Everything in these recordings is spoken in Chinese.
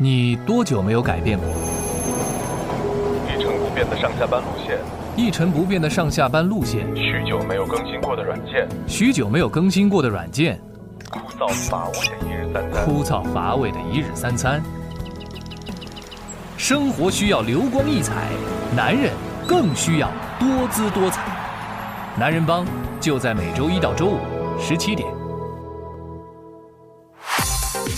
你多久没有改变过？一成不变的上下班路线，一成不变的上下班路线，许久没有更新过的软件，许久没有更新过的软件，枯燥乏味的一日三餐，枯燥乏味的一日三餐。生活需要流光溢彩，男人更需要多姿多彩。男人帮就在每周一到周五十七点。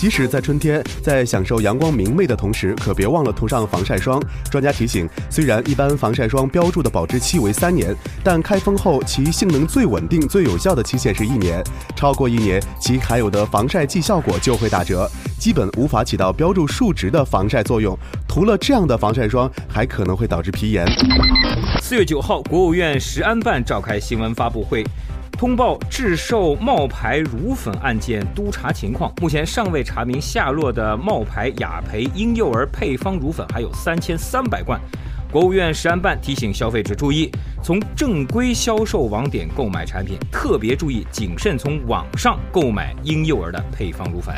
即使在春天，在享受阳光明媚的同时，可别忘了涂上防晒霜。专家提醒，虽然一般防晒霜标注的保质期为三年，但开封后其性能最稳定、最有效的期限是一年。超过一年，其含有的防晒剂效果就会打折，基本无法起到标注数值的防晒作用。涂了这样的防晒霜，还可能会导致皮炎。四月九号，国务院食安办召开新闻发布会。通报制售冒牌乳粉案件督查情况，目前尚未查明下落的冒牌雅培婴幼儿配方乳粉还有三千三百罐。国务院食安办提醒消费者注意，从正规销售网点购买产品，特别注意谨慎从网上购买婴幼儿的配方乳粉。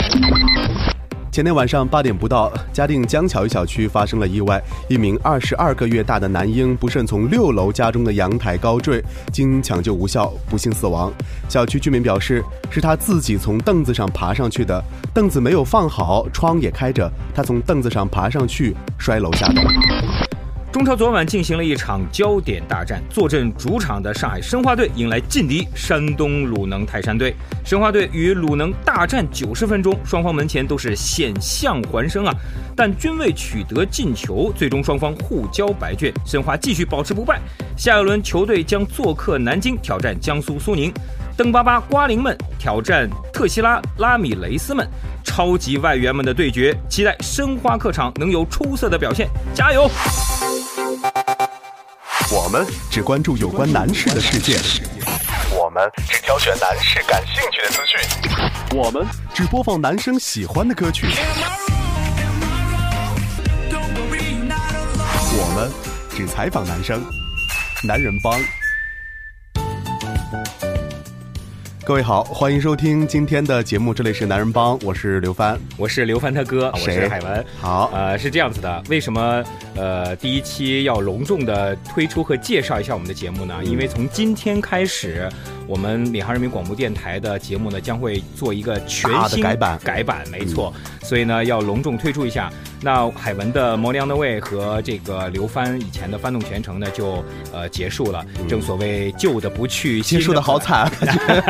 前天晚上八点不到，嘉定江桥一小区发生了意外，一名二十二个月大的男婴不慎从六楼家中的阳台高坠，经抢救无效，不幸死亡。小区居民表示，是他自己从凳子上爬上去的，凳子没有放好，窗也开着，他从凳子上爬上去，摔楼下的。中超昨晚进行了一场焦点大战，坐镇主场的上海申花队迎来劲敌山东鲁能泰山队。申花队与鲁能大战九十分钟，双方门前都是险象环生啊，但均未取得进球，最终双方互交白卷，申花继续保持不败。下一轮球队将做客南京挑战江苏苏宁，登巴巴瓜林们挑战特西拉拉米雷斯们，超级外援们的对决，期待申花客场能有出色的表现，加油！我们只关注有关男士的事件，我们只挑选男士感兴趣的资讯，我们只播放男生喜欢的歌曲，我们只采访男生。男人帮，各位好，欢迎收听今天的节目，这里是男人帮，我是刘帆，我是刘帆他哥，我是海文。好，呃，是这样子的，为什么呃第一期要隆重的推出和介绍一下我们的节目呢？因为从今天开始，我们闵行人民广播电台的节目呢将会做一个全新改版，改版，没错，所以呢要隆重推出一下。那海文的《摩良的味》和这个刘帆以前的《翻动全城》呢就呃结束了。正所谓旧的不去，结束的好惨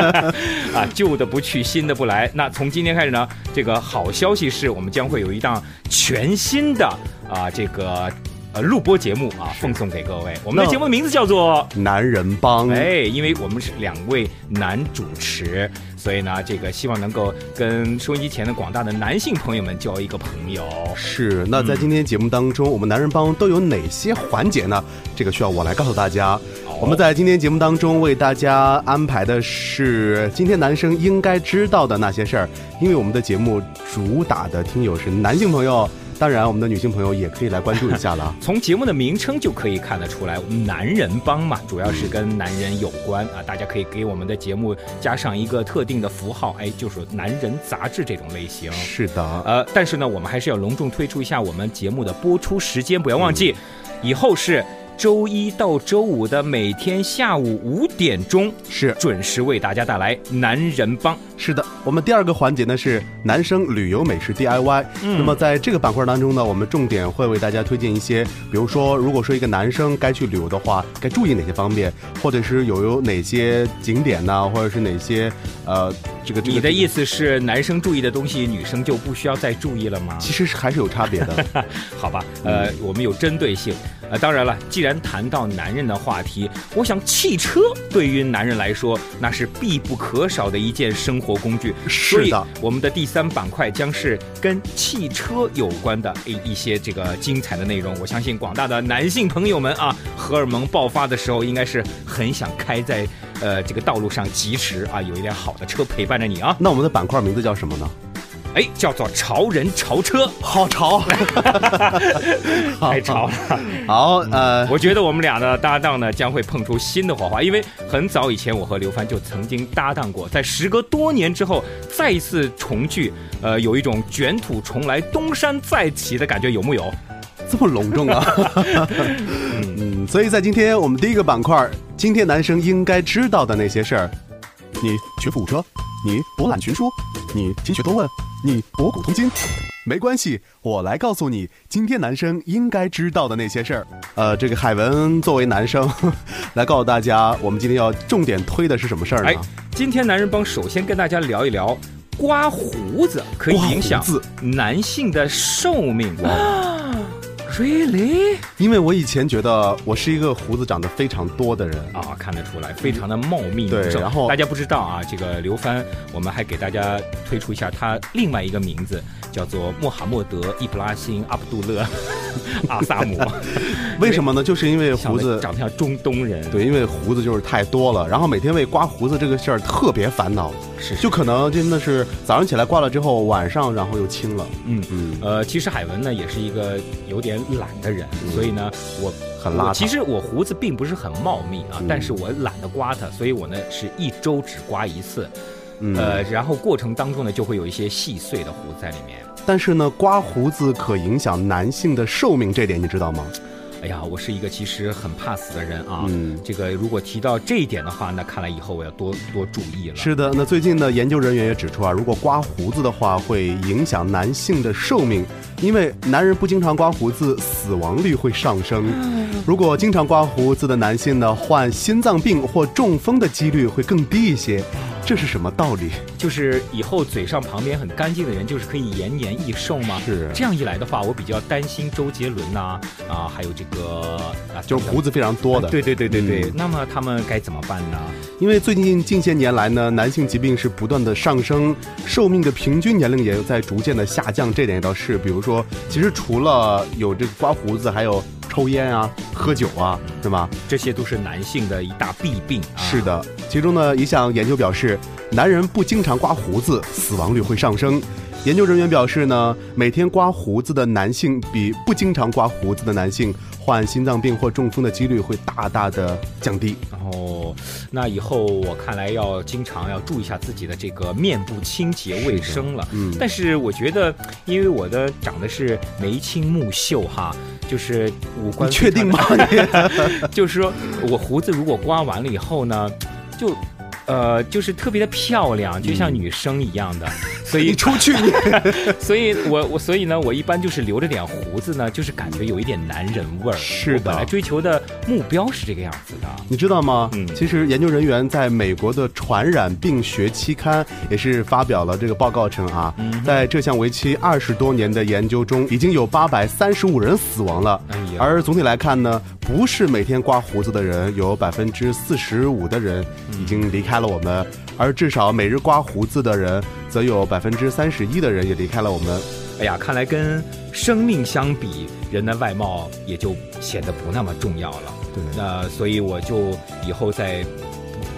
啊！旧的不去，新的不来。那从今天开始呢，这个好消息是我们将会有一档全新的啊这个。呃，录播节目啊，奉送给各位。我们的节目名字叫做《男人帮》。哎，因为我们是两位男主持，所以呢，这个希望能够跟收音机前的广大的男性朋友们交一个朋友。是。那在今天节目当中，我们男人帮都有哪些环节呢？这个需要我来告诉大家。我们在今天节目当中为大家安排的是今天男生应该知道的那些事儿，因为我们的节目主打的听友是男性朋友。当然，我们的女性朋友也可以来关注一下了。从节目的名称就可以看得出来，我们男人帮嘛，主要是跟男人有关啊。大家可以给我们的节目加上一个特定的符号，哎，就是男人杂志这种类型。是的，呃，但是呢，我们还是要隆重推出一下我们节目的播出时间，不要忘记，以后是。周一到周五的每天下午五点钟是准时为大家带来男人帮。是的，我们第二个环节呢是男生旅游美食 DIY。那么在这个板块当中呢，我们重点会为大家推荐一些，比如说，如果说一个男生该去旅游的话，该注意哪些方面，或者是有有哪些景点呢，或者是哪些呃，这个你的意思是男生注意的东西，女生就不需要再注意了吗？其实是还是有差别的。好吧，呃，我们有针对性。呃，当然了，既然谈到男人的话题，我想汽车对于男人来说那是必不可少的一件生活工具。是的，我们的第三板块将是跟汽车有关的一一些这个精彩的内容。我相信广大的男性朋友们啊，荷尔蒙爆发的时候，应该是很想开在呃这个道路上疾驰啊，有一辆好的车陪伴着你啊。那我们的板块名字叫什么呢？哎，叫做潮人潮车，好潮，太潮了。好，呃，我觉得我们俩的搭档呢将会碰出新的火花，因为很早以前我和刘帆就曾经搭档过，在时隔多年之后再一次重聚，呃，有一种卷土重来、东山再起的感觉，有木有？这么隆重啊！嗯，所以在今天我们第一个板块，今天男生应该知道的那些事儿，你学富五车，你博览群书，你勤学多问，你博古通今，没关系，我来告诉你今天男生应该知道的那些事儿。呃，这个海文作为男生，来告诉大家，我们今天要重点推的是什么事儿呢？哎，今天男人帮首先跟大家聊一聊，刮胡子可以影响刮胡子男性的寿命。Really？因为我以前觉得我是一个胡子长得非常多的人。啊，看得出来，非常的茂密对然后大家不知道啊，这个刘帆，我们还给大家推出一下他另外一个名字，叫做穆罕默德·伊布拉辛·阿卜杜勒· 阿萨姆，为什么呢？就是因为胡子长得像中东人，对，因为胡子就是太多了，然后每天为刮胡子这个事儿特别烦恼，是就可能真的是早上起来刮了之后，晚上然后又清了，嗯嗯，呃，其实海文呢也是一个有点懒的人，所以呢，我很邋遢。其实我胡子并不是很茂密啊，嗯。但是我懒得刮它，所以我呢是一周只刮一次，嗯。呃，然后过程当中呢就会有一些细碎的胡子在里面。但是呢，刮胡子可影响男性的寿命，这点你知道吗？哎呀，我是一个其实很怕死的人啊。嗯这个如果提到这一点的话，那看来以后我要多多注意了。是的，那最近呢，研究人员也指出啊，如果刮胡子的话，会影响男性的寿命，因为男人不经常刮胡子，死亡率会上升。如果经常刮胡子的男性呢，患心脏病或中风的几率会更低一些。这是什么道理？就是以后嘴上旁边很干净的人，就是可以延年益寿吗？是这样一来的话，我比较担心周杰伦呐、啊，还有这个啊，就是胡子非常多的。对对对对对，嗯那么他们该怎么办呢？因为最近近些年来呢，男性疾病是不断的上升，寿命的平均年龄也在逐渐的下降，这点也倒是。比如说，其实除了有这个刮胡子，还有抽烟啊、喝酒啊，对吧？这些都是男性的一大弊病啊。是的，其中呢一项研究表示，男人不经常刮胡子，死亡率会上升。研究人员表示呢，每天刮胡子的男性比不经常刮胡子的男性患心脏病或中风的几率会大大的降低。哦，那以后我看来要经常要注意一下自己的这个面部清洁卫生了。嗯但是我觉得，因为我的长得是眉清目秀哈，就是五官你确定吗？就是说我胡子如果刮完了以后呢，就。呃，就是特别的漂亮，就像女生一样的，所以你出去你。所以我我所以呢，我一般就是留着点胡子呢，就是感觉有一点男人味儿。是的来追求的目标是这个样子的。你知道吗？嗯其实研究人员在美国的传染病学期刊也是发表了这个报告称啊，嗯在这项为期二十多年的研究中，已经有八百三十五人死亡了。哎呀而总体来看呢，不是每天刮胡子的人，有百分之四十五的人已经离开了我们，而至少每日刮胡子的人，则有百分之三十一的人也离开了我们。哎呀，看来跟生命相比，人的外貌也就显得不那么重要了。对那所以我就以后在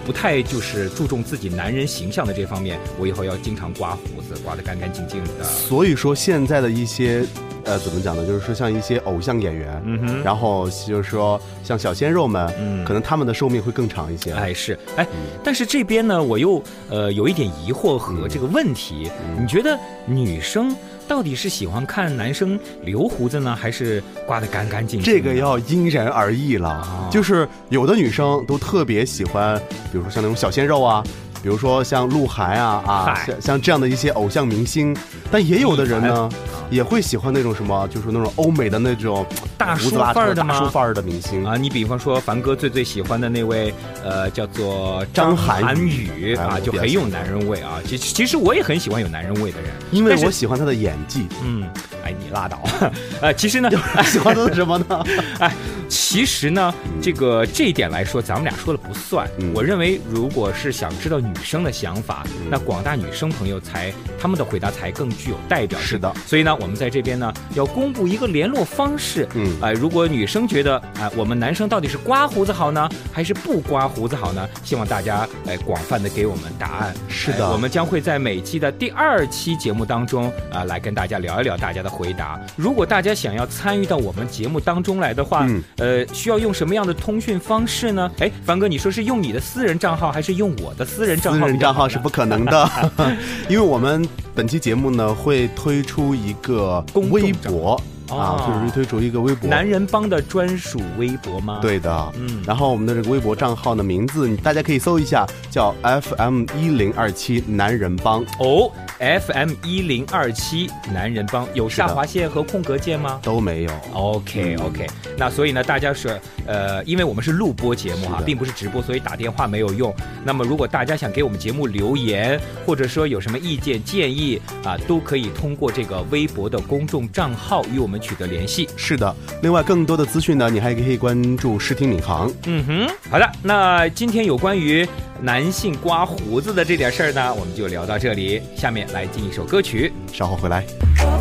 不不太就是注重自己男人形象的这方面，我以后要经常刮胡子，刮得干干净净的。所以说，现在的一些，呃，怎么讲呢？就是说，像一些偶像演员，嗯哼。然后就是说，像小鲜肉们，嗯。可能他们的寿命会更长一些。哎是。哎，但是这边呢，我又呃有一点疑惑和这个问题，你觉得女生到底是喜欢看男生留胡子呢，还是刮得干干净净？这个要因人而异了，啊。就是有的女生都特别喜欢，比如说像那种小鲜肉啊，比如说像鹿晗啊啊，像像这样的一些偶像明星，但也有的人呢，也会喜欢那种什么，就是那种欧美的那种大叔范儿的吗大叔范儿的明星啊，你比方说凡哥最最喜欢的那位，呃，叫做张涵涵予啊，就很有男人味啊。其其实我也很喜欢有男人味的人，因为我喜欢他的演技。嗯，哎，你拉倒。呃，其实呢，喜欢他的什么呢？哎，其实呢，这个这一点来说，咱们俩说了不算。嗯我认为，如果是想知道女生的想法，那广大女生朋友才他们的回答才更具有代表性。是的所以呢，我们在这边呢要公布一个联络方式。嗯呃，如果女生觉得啊、我们男生到底是刮胡子好呢，还是不刮胡子好呢？希望大家呃广泛的给我们答案。是的哎我们将会在每期的第二期节目当中啊、来跟大家聊一聊大家的回答。如果大家想要参与到我们节目当中来的话，嗯呃，需要用什么样的通讯方式呢？哎，凡哥，你说是用你的私人账号，还是用我的私人账号？私人账号是不可能的，因为我们本期节目呢会推出一个公微博哦啊，就是推出一个微博。男人帮的专属微博吗？。对的，嗯然后我们的这个微博账号的名字，大家可以搜一下，叫 FM 一零二七男人帮。哦，FM 一零二七男人帮有下划线和空格键吗？都没有，OK 嗯 OK，那所以呢，大家是呃，因为我们是录播节目哈，是的并不是直播，所以打电话没有用。那么如果大家想给我们节目留言，或者说有什么意见建议啊，都可以通过这个微博的公众账号与我们取得联系。是的。另外，更多的资讯呢，你还可以关注视听领航。嗯哼，好的，那今天有关于男性刮胡子的这点事儿呢，我们就聊到这里。下面来进一首歌曲。稍后回来。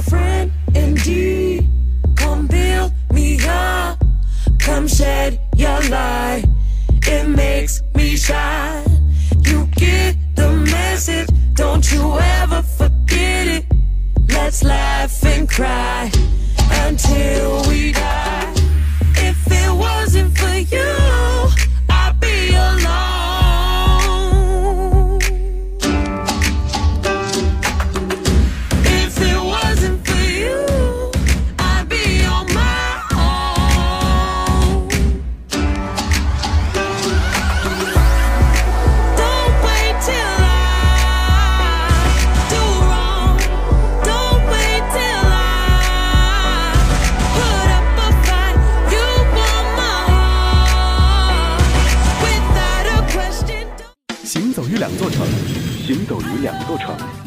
Friend indeed. Come build me up. Come shed your light. It makes me shine. You get the message. Don't you ever forget it. Let's laugh and cry until we die.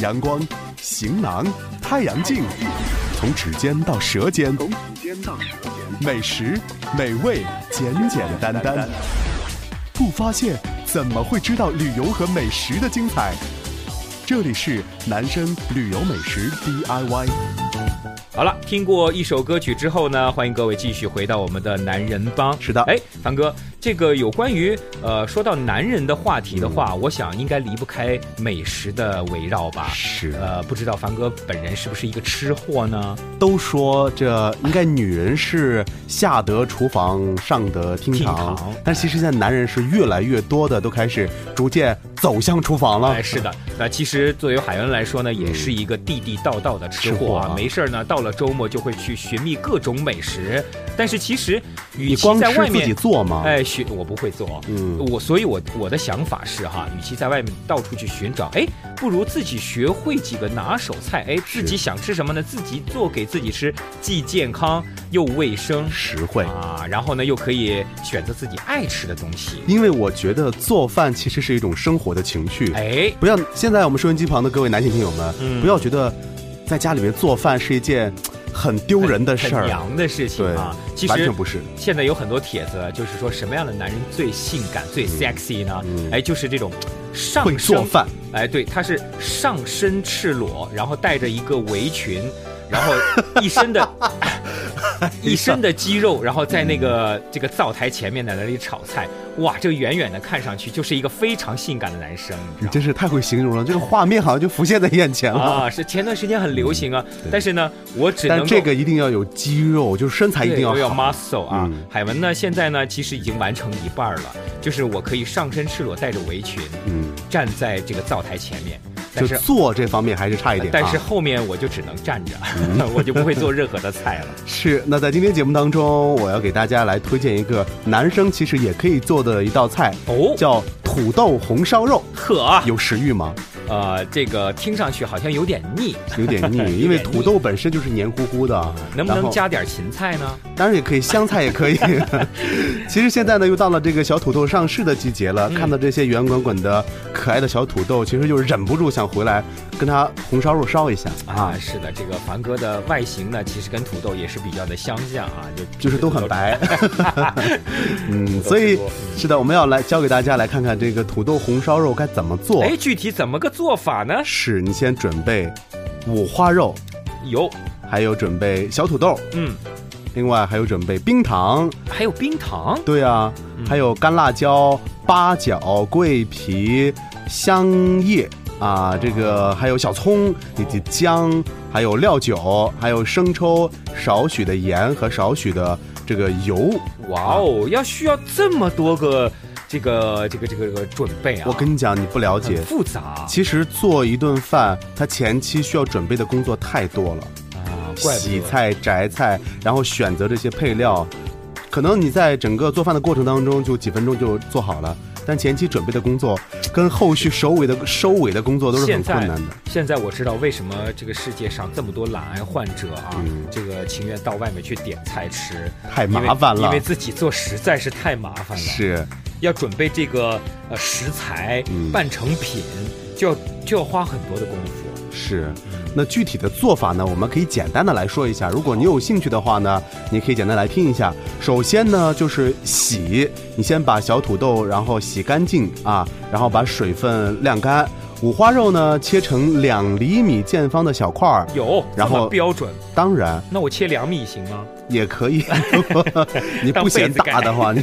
阳光、行囊、太阳镜，从指尖到舌尖，从指尖到舌尖，美食、美味，简简单单。不发现怎么会知道旅游和美食的精彩？这里是男生旅游美食 DIY。好了，听过一首歌曲之后呢，欢迎各位继续回到我们的男人帮。是的哎，凡哥，这个有关于呃说到男人的话题的话，我想应该离不开美食的围绕吧。是呃，不知道凡哥本人是不是一个吃货呢？都说这应该女人是下得厨房，上得厅厅堂，堂但其实现在男人是越来越多的都开始逐渐走向厨房了。哎，是的，那其实作为海恩来说呢，也是一个地地道道的吃货啊。吃货啊没事儿呢，到了周末就会去寻觅各种美食。但是其实，与其你光在外面自己做吗？哎，学我不会做，嗯我所以我，我的想法是哈，与其在外面到处去寻找，哎，不如自己学会几个拿手菜，哎，自己想吃什么呢？自己做给自己吃，既健康又卫生实惠。啊，然后呢又可以选择自己爱吃的东西，因为我觉得做饭其实是一种生活的情趣。哎，不要现在我们收音机旁的各位男性听友们，嗯不要觉得在家里面做饭是一件很丢人的事很儿。娘的事情啊，其实完全不是。现在有很多帖子，就是说什么样的男人最性感、最 sexy 呢？嗯哎，就是这种上会做身饭。哎，对，他是上身赤裸，然后带着一个围裙，然后一身的 一身的肌肉，然后在那个这个灶台前面在那里炒菜，哇，这远远的看上去就是一个非常性感的男生，你真是太会形容了，这个画面好像就浮现在眼前了。啊，是前段时间很流行啊，但是呢，我只能但这个一定要有肌肉，就是身材一定要要。muscle 啊。嗯海文呢，现在呢，其实已经完成一半了，就是我可以上身赤裸，带着围裙，嗯，站在这个灶台前面，但就是做这方面还是差一点、啊。但是后面我就只能站着，我就不会做任何的菜了。是，那在今天节目当中，我要给大家来推荐一个男生其实也可以做的一道菜，哦。叫土豆红烧肉。呵啊，有食欲吗？呃，这个听上去好像有点腻，有点腻，因为土豆本身就是黏糊糊的，能不能？加点芹菜呢？当然也可以，香菜也可以。其实现在呢，又到了这个小土豆上市的季节了，嗯看到这些圆滚滚的可爱的小土豆，其实就忍不住想回来跟它红烧肉烧一下啊，是的，这个凡哥的外形呢，其实跟土豆也是比较的相像啊，就就是都很白。嗯，所以是的，我们要来教给大家来看看这个土豆红烧肉该怎么做。哎，具体怎么个做法呢？是你先准备五花肉，有，还有准备小土豆，嗯，另外还有准备冰糖，还有冰糖，对啊，嗯还有干辣椒、八角、桂皮、香叶啊，这个还有小葱以及姜，还有料酒，还有生抽，少许的盐和少许的这个油。哇哦，要需要这么多个这个这个这个这个准备啊！我跟你讲，你不了解。复杂其实做一顿饭，它前期需要准备的工作太多了。啊，怪不得洗菜、择菜，然后选择这些配料，可能你在整个做饭的过程当中就几分钟就做好了，但前期准备的工作跟后续收尾的收尾的工作都是很困难的。现在我知道为什么这个世界上这么多懒癌患者啊，嗯这个情愿到外面去点菜吃，太麻烦了因为自己做实在是太麻烦了。是，要准备这个呃食材、嗯半成品，就要就要花很多的功夫。是，那具体的做法呢，我们可以简单的来说一下。如果你有兴趣的话呢，你可以简单来听一下。首先呢，就是洗，你先把小土豆然后洗干净啊，然后把水分晾干。五花肉呢，切成两厘米见方的小块儿，有，然后标准，当然那我切两米行吗？也可以。你不嫌大的话，你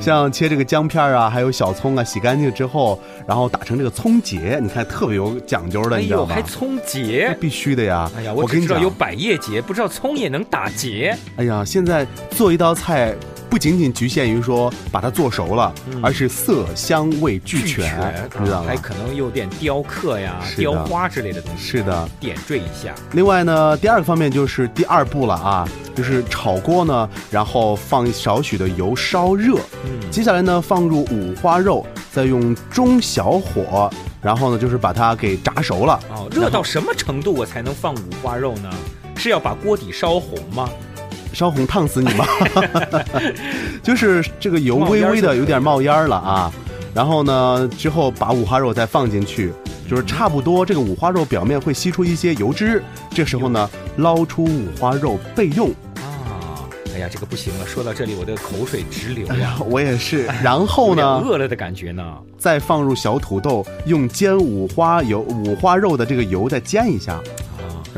像切这个姜片啊，还有小葱啊，洗干净之后，然后打成这个葱结，你看特别有讲究的，你知道吧还？葱结！必须的呀！哎呀，我跟你知道有，百叶结，不知道葱也能打结。哎呀，现在做一道菜不仅仅局限于说把它做熟了，嗯而是色香味俱全，你知道吗啊还？可能有点雕刻呀、雕花之类的东西，是的，点缀一下。另外呢，第二个方面就是第二步了啊，就是炒锅呢，然后放少许的油烧热，嗯，接下来呢，放入五花肉，再用中小火，然后呢，就是把它给炸熟了。哦，热到什么程度我才能放五花肉呢？是要把锅底烧红吗？烧红烫死你吗？就是这个油微微的有点冒烟儿了啊。然后呢，之后把五花肉再放进去，就是差不多这个五花肉表面会吸出一些油脂，这时候呢，捞出五花肉备用。啊，哎呀，这个不行了，说到这里我的口水直流呀。我也是。然后呢，饿了的感觉呢。再放入小土豆，用煎五花油五花肉的这个油再煎一下，啊，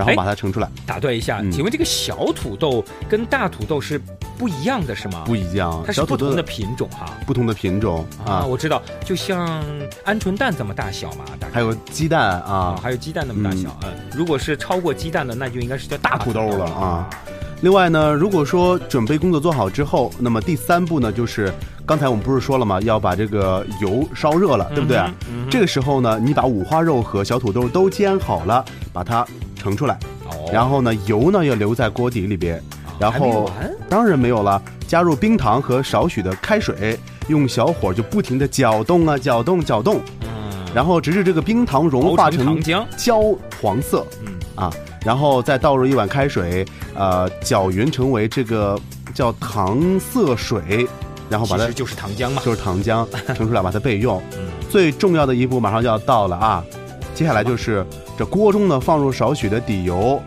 然后哎把它盛出来。打断一下，嗯请问这个小土豆跟大土豆是不一样的，是吗？不一样，它是不同的品种哈。不同的品种啊，啊，我知道，就像鹌鹑蛋这么大小嘛，大概还有鸡蛋啊啊，，还有鸡蛋那么大小。嗯，如果是超过鸡蛋的，那就应该是叫大大土豆了了啊。另外呢，如果说准备工作做好之后，那么第三步呢，就是刚才我们不是说了吗？要把这个油烧热了，对不对？嗯嗯这个时候呢，你把五花肉和小土豆都煎好了，把它盛出来，哦，然后呢，油呢要留在锅底里边，然后当然没有了，加入冰糖和少许的开水，用小火就不停的搅动啊，搅动搅动，嗯，然后直至这个冰糖融化成焦黄色，嗯。啊，然后再倒入一碗开水，呃，搅匀成为这个叫糖色水，然后把它就是糖浆嘛。就是糖浆盛出来，把它备用。嗯。最重要的一步马上就要到了啊！接下来就是这锅中呢放入少许的底油，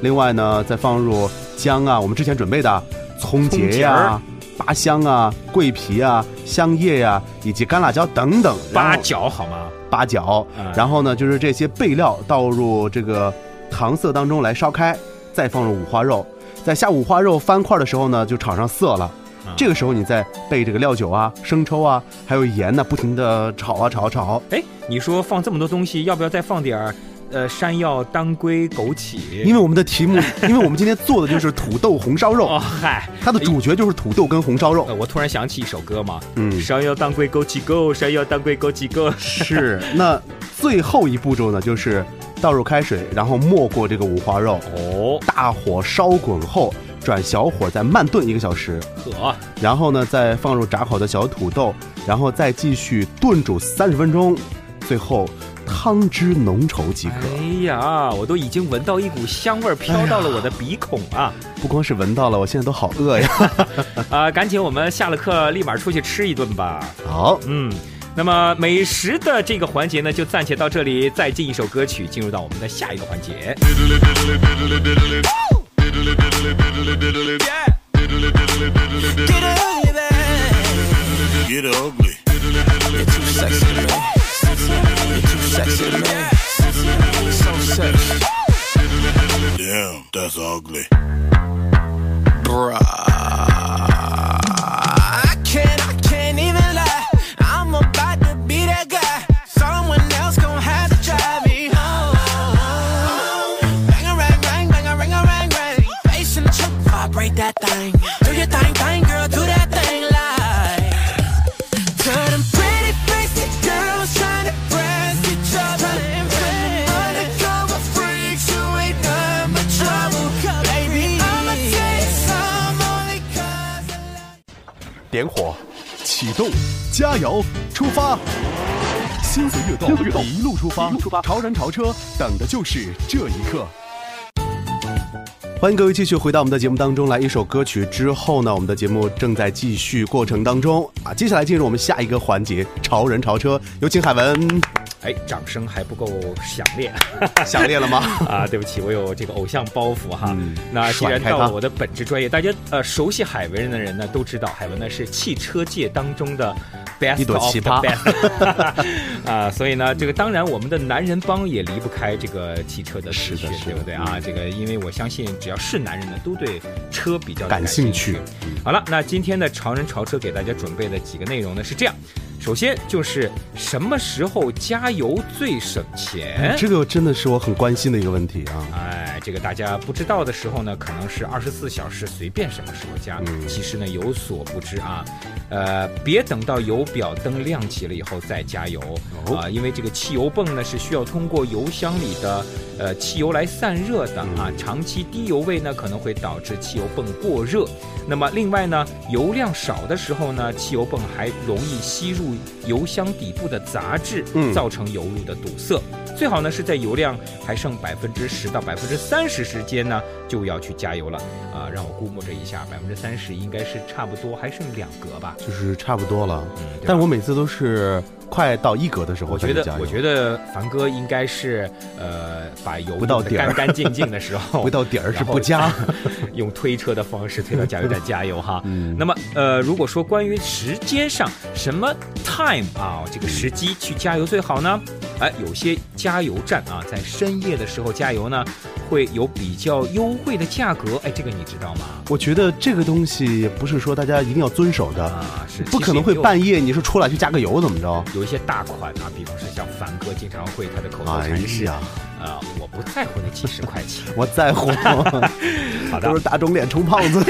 另外呢再放入姜啊，我们之前准备的葱葱节呀、八香啊、桂皮啊、香叶呀、以及干辣椒等等，八角好吗？八角，嗯然后呢就是这些备料倒入这个糖色当中来烧开，再放入五花肉，在下五花肉翻块的时候呢就炒上色了。嗯这个时候你再备这个料酒啊、生抽啊，还有盐呢，不停的炒啊炒啊炒。哎，你说放这么多东西，要不要再放点儿呃山药、当归、枸杞？因为我们的题目，因为我们今天做的就是土豆红烧肉，哦嗨，它的主角就是土豆跟红烧肉呃，。我突然想起一首歌嘛，嗯，山药、当归、枸杞 go，山药、当归、枸杞 go。是。那最后一步骤呢，就是倒入开水，然后没过这个五花肉，哦，大火烧滚后，转小火再慢炖一个小时，可，然后呢再放入炸好的小土豆，然后再继续炖煮三十分钟，最后汤汁浓稠即可。哎呀，我都已经闻到一股香味儿飘到了我的鼻孔啊！不光是闻到了，我现在都好饿呀。啊、赶紧我们下了课立马出去吃一顿吧。好，嗯，那么美食的这个环节呢，就暂且到这里，再进一首歌曲，进入到我们的下一个环节。Get ugly. Get ugly. Too sexy, too sexy, man. So sexy. Damn, that's ugly. Bruh. That thing. Do your thing, thing, girl, do that thing like. To them pretty basic girls trying to press each other. Undercover freaks who ain't nothing but trouble. Baby, I'ma take some only cause I love 点火，启动，加油，出发！心随跃动，一路出发，潮人潮车，等的就是这一刻。欢迎各位继续回到我们的节目当中来。一首歌曲之后呢，我们的节目正在继续过程当中啊。接下来进入我们下一个环节——潮人潮车，有请海文。哎，掌声还不够响烈。响烈了吗？啊，对不起，我有这个偶像包袱哈。嗯那既然到了我的本职专业，大家呃熟悉海文人的人呢都知道，海文呢是汽车界当中的 best 一朵 of 奇 the 葩 best 啊，所以呢，这个当然我们的男人帮也离不开这个汽车的资讯，是的对不对啊？这个因为我相信只要是男人呢，都对车比较感兴兴趣好了，那今天的潮人潮车给大家准备的几个内容呢是这样。首先就是什么时候加油最省钱？这个真的是我很关心的一个问题啊。哎，这个大家不知道的时候呢，可能是二十四小时随便什么时候加，嗯其实呢有所不知啊。呃，别等到油表灯亮起了以后再加油哦啊、因为这个汽油泵呢是需要通过油箱里的呃汽油来散热的嗯啊。长期低油位呢可能会导致汽油泵过热。那么另外呢，油量少的时候呢，汽油泵还容易吸入油箱底部的杂质，嗯造成油路的堵塞。最好呢是在油量还剩百分之十到百分之三十时间呢，就要去加油了。啊、让我估摸着一下，百分之三十应该是差不多，还剩两格吧。就是差不多了，嗯，但我每次都是快到一格的时候我觉得我觉得凡哥应该是呃，把油不到底儿干干净净的时候，不到底儿是不加。用推车的方式推到加油站加油哈。嗯那么呃，如果说关于时间上什么 time 啊，这个时机去加油最好呢？哎，有些加油站啊，在深夜的时候加油呢，会有比较优惠的价格。哎，这个你知道吗？我觉得这个东西不是说大家一定要遵守的，啊，是不可能会。半夜你说出来去加个油怎么着？有一些大款啊，比方说像凡哥经常会他的口头哎禅是呀，啊、我不在乎那几十块钱。我在乎，好的都是打肿脸充胖子。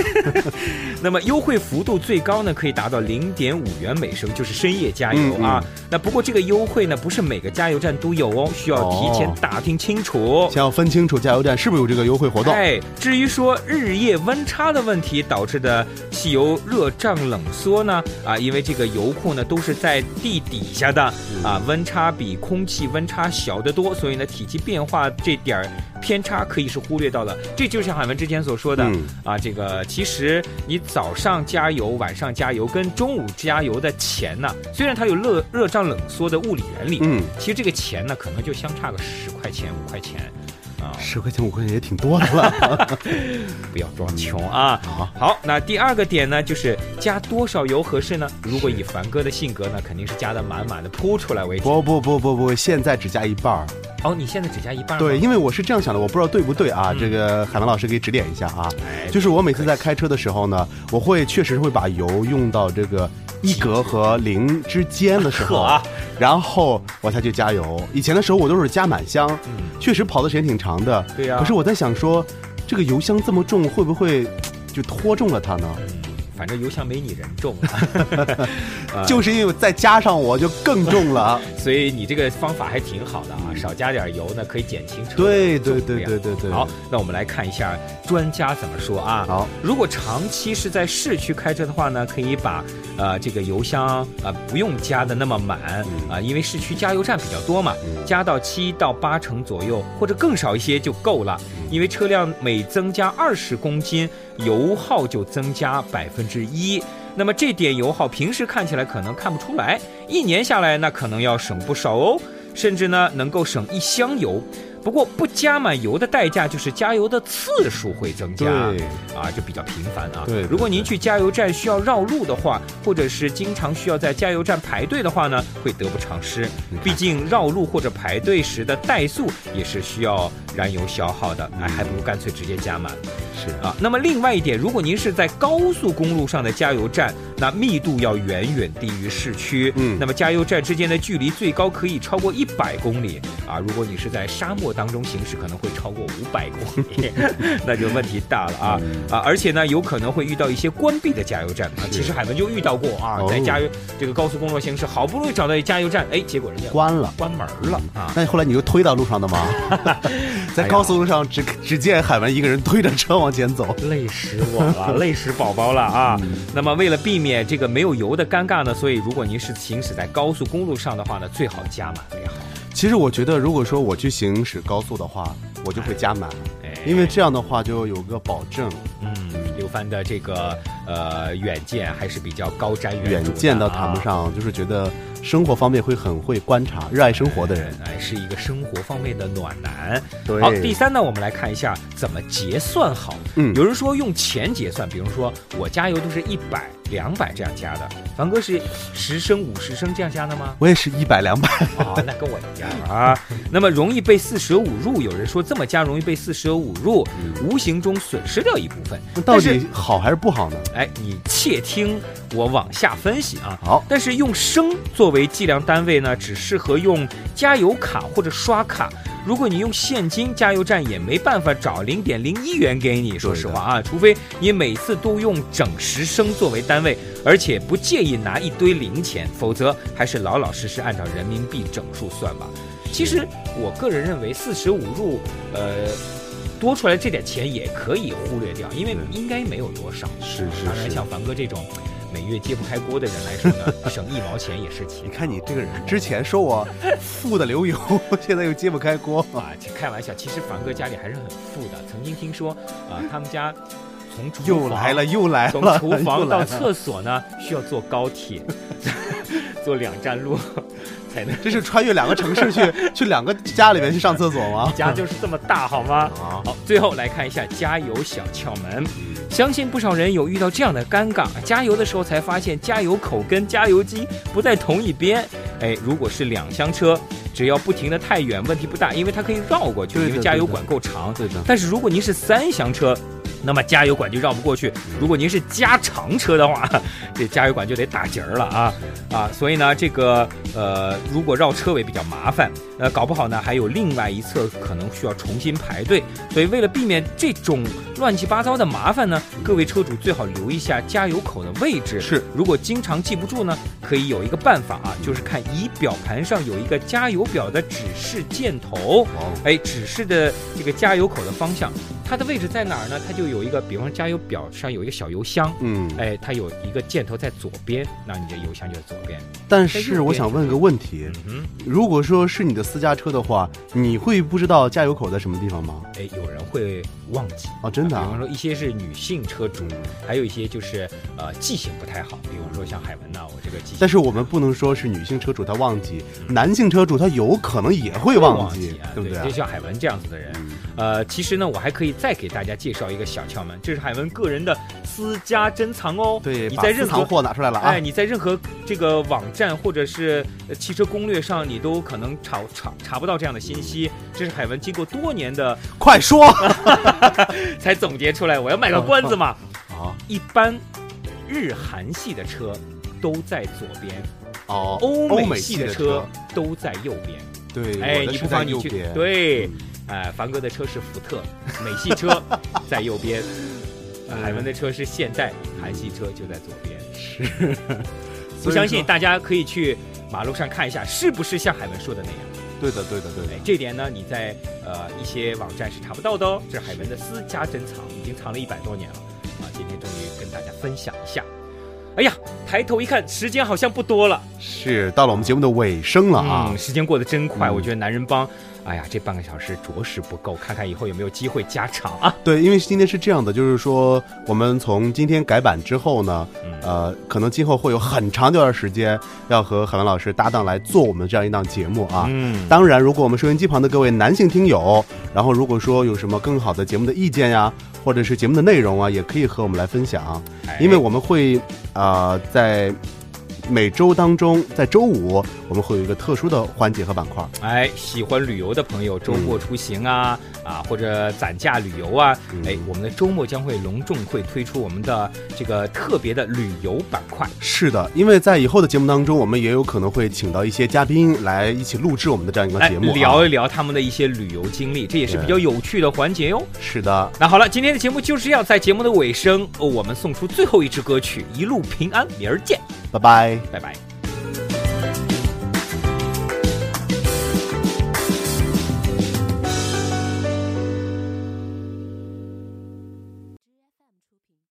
那么优惠幅度最高呢，可以达到零点五元每升，就是深夜加油嗯啊。那不过这个优惠呢，不是每个加油站都有哦，需要提前哦打听清楚。先要分清楚加油站是不是有这个优惠活动。哎，至于说日夜温差的问题导致的汽油热胀冷缩呢，啊，因为这个油库呢都是在地底下的嗯啊，温差比空气温差小得多，所以呢体积变化这点儿偏差可以是忽略到了。这就像海文之前所说的、嗯啊，这个其实你早上加油、晚上加油跟中午加油的钱呢，虽然它有热热胀冷缩的物理原理，嗯，其实这个钱呢可能就相差个十块钱、五块钱啊。十块钱五块钱也挺多的了。不要装穷啊！好，好，那第二个点呢，就是加多少油合适呢？如果以凡哥的性格呢，肯定是加的满满的，铺出来为止。不不不不不，现在只加一半儿。哦，你现在只加一半？对，因为我是这样想的，我不知道对不对啊？嗯这个海文老师给指点一下啊。哎，就是我每次在开车的时候呢，我会确实会把油用到这个一格和零之间的时候啊，然后我才去加油。以前的时候我都是加满箱，嗯确实跑的时间挺长的。对呀可是我在想说，这个油箱这么重，会不会就拖重了它呢？嗯，反正油箱没你人重啊，啊 就是因为再加上我就更重了。所以你这个方法还挺好的啊，少加点油呢，可以减轻车对对对量对对对。好，那我们来看一下专家怎么说啊。好，如果长期是在市区开车的话呢，可以把呃这个油箱啊不用加的那么满啊、因为市区加油站比较多嘛，嗯加到七到八成左右或者更少一些就够了。因为车辆每增加二十公斤，油耗就增加百分之一。那么这点油耗平时看起来可能看不出来，一年下来那可能要省不少哦，甚至呢能够省一箱油。不过不加满油的代价就是加油的次数会增加，对啊，就比较频繁啊。对对如果您去加油站需要绕路的话，或者是经常需要在加油站排队的话呢，会得不偿失。毕竟绕路或者排队时的怠速也是需要燃油消耗的，哎，还不如干脆直接加满。是啊，那么另外一点，如果您是在高速公路上的加油站，那密度要远远低于市区。嗯那么加油站之间的距离最高可以超过一百公里啊。如果你是在沙漠当中行驶，可能会超过五百公里，那就问题大了啊啊！而且呢，有可能会遇到一些关闭的加油站啊。其实海文就遇到过啊，哦在加油这个高速公路行驶，好不容易找到一加油站，哎，结果人家关了。关门了啊。那后来你就推到路上的吗？在高速路上只只见海文一个人推着车往前走。累死我了，累死宝宝了啊！那么为了避免这个没有油的尴尬呢，所以如果您是行驶在高速公路上的话呢，最好加满为好。其实我觉得，如果说我去行驶高速的话，我就会加满，哎因为这样的话就有个保证。嗯，刘帆的这个呃远见还是比较高瞻远远见到谈不啊。上，就是觉得生活方面会很会观察、热爱生活的人。哎，是一个生活方面的暖男。对好，第三呢，我们来看一下怎么结算好。嗯有人说用钱结算，比如说我加油都是一百、两百这样加的，凡哥是十升、五十升这样加的吗？我也是一百两百，啊，那跟我一样啊。那么容易被四舍五入，有人说这么加容易被四舍五入，无形中损失掉一部分。那到底好还是不好呢？哎，你窃听我往下分析啊。好，但是用升作为计量单位呢，只适合用加油卡或者刷卡。如果你用现金，加油站也没办法找零点零一元给你。说实话啊，除非你每次都用整十升作为单位，而且不介意拿一堆零钱，否则还是老老实实按照人民币整数算吧。其实我个人认为四舍五入，呃，多出来这点钱也可以忽略掉，因为应该没有多少。是是当然，像凡哥这种每月揭不开锅的人来说呢，省一毛钱也是钱你。看你这个人，之前说我富的流油，现在又揭不开锅。啊，开玩笑，其实凡哥家里还是很富的。曾经听说啊，他们家从厨房又来了，又来了从，厨房到厕所呢，需要坐高铁，坐两站路才能。这是穿越两个城市去去两个家里面去上厕所吗？家就是这么大，好吗？好，好，最后来看一下加油小窍门。相信不少人有遇到这样的尴尬，加油的时候才发现加油口跟加油机不在同一边。哎，如果是两厢车，只要不停的太远，问题不大，因为它可以绕过去，因为加油管够长。对的，但是如果您是三厢车，那么加油管就绕不过去。如果您是加长车的话，这加油管就得打结儿了啊啊！所以呢，这个呃，如果绕车尾比较麻烦，呃，搞不好呢还有另外一侧可能需要重新排队。所以为了避免这种乱七八糟的麻烦呢，各位车主最好留意一下加油口的位置。是，如果经常记不住呢，可以有一个办法啊，就是看仪表盘上有一个加油表的指示箭头。哦，哎，指示的这个加油口的方向，它的位置在哪儿呢？它就有一个，比方说加油表上有一个小油箱，嗯，哎，它有一个箭头在左边，那你的油箱就在左边。但是我想问个问题，嗯如果说是你的私家车的话，你会不知道加油口在什么地方吗？哎，有人会忘记。哦，真的啊比方，说一些是女性车主，还有一些就是呃记性不太好，比方说像海文呐、我这个记性但是我们不能说是女性车主她忘记，男性车主他有可能也会忘记，啊，对不对啊就？像海文这样子的人，嗯呃，其实呢，我还可以再给大家介绍一个小窍门，这是海文个人的私家珍藏哦。对，你在任何货拿出来了啊哎，！你在任何这个网站或者是呃汽车攻略上，你都可能查查查不到这样的信息。这是海文经过多年的快说 才总结出来。我要卖个关子嘛。啊！一般日韩系的车都在左边，哦，欧美美系的的车，都在右边。对，哎，你不妨你去对嗯，哎，凡哥的车是福特，美系车 在右边，呃海文的车是现代，韩系车就在左边。是。不相信大家可以去马路上看一下，是不是像海文说的那样？对的，对的，对的哎，。这点呢，你在呃一些网站是查不到的哦。这是海文的私家珍藏，已经藏了一百多年了啊！今天终于跟大家分享一下。哎呀，抬头一看，时间好像不多了是到了我们节目的尾声了啊嗯！！时间过得真快，嗯我觉得男人帮哎呀，这半个小时着实不够，看看以后有没有机会加长啊。对，因为今天是这样的，就是说我们从今天改版之后呢，嗯呃，可能今后会有很长一段时间要和海文老师搭档来做我们这样一档节目啊。嗯，当然，如果我们收音机旁的各位男性听友，然后如果说有什么更好的节目的意见呀，或者是节目的内容啊，也可以和我们来分享，哎因为我们会啊、呃在每周当中，在周五我们会有一个特殊的环节和板块。哎，喜欢旅游的朋友，周末出行啊、啊，或者攒假旅游啊，嗯哎，我们的周末将会隆重会推出我们的这个特别的旅游板块。是的，因为在以后的节目当中，我们也有可能会请到一些嘉宾来一起录制我们的这样一个节目、啊，聊一聊他们的一些旅游经历，这也是比较有趣的环节哟。是的，那好了，今天的节目就是要在节目的尾声，呃我们送出最后一支歌曲《一路平安》，明儿见，拜拜。拜拜。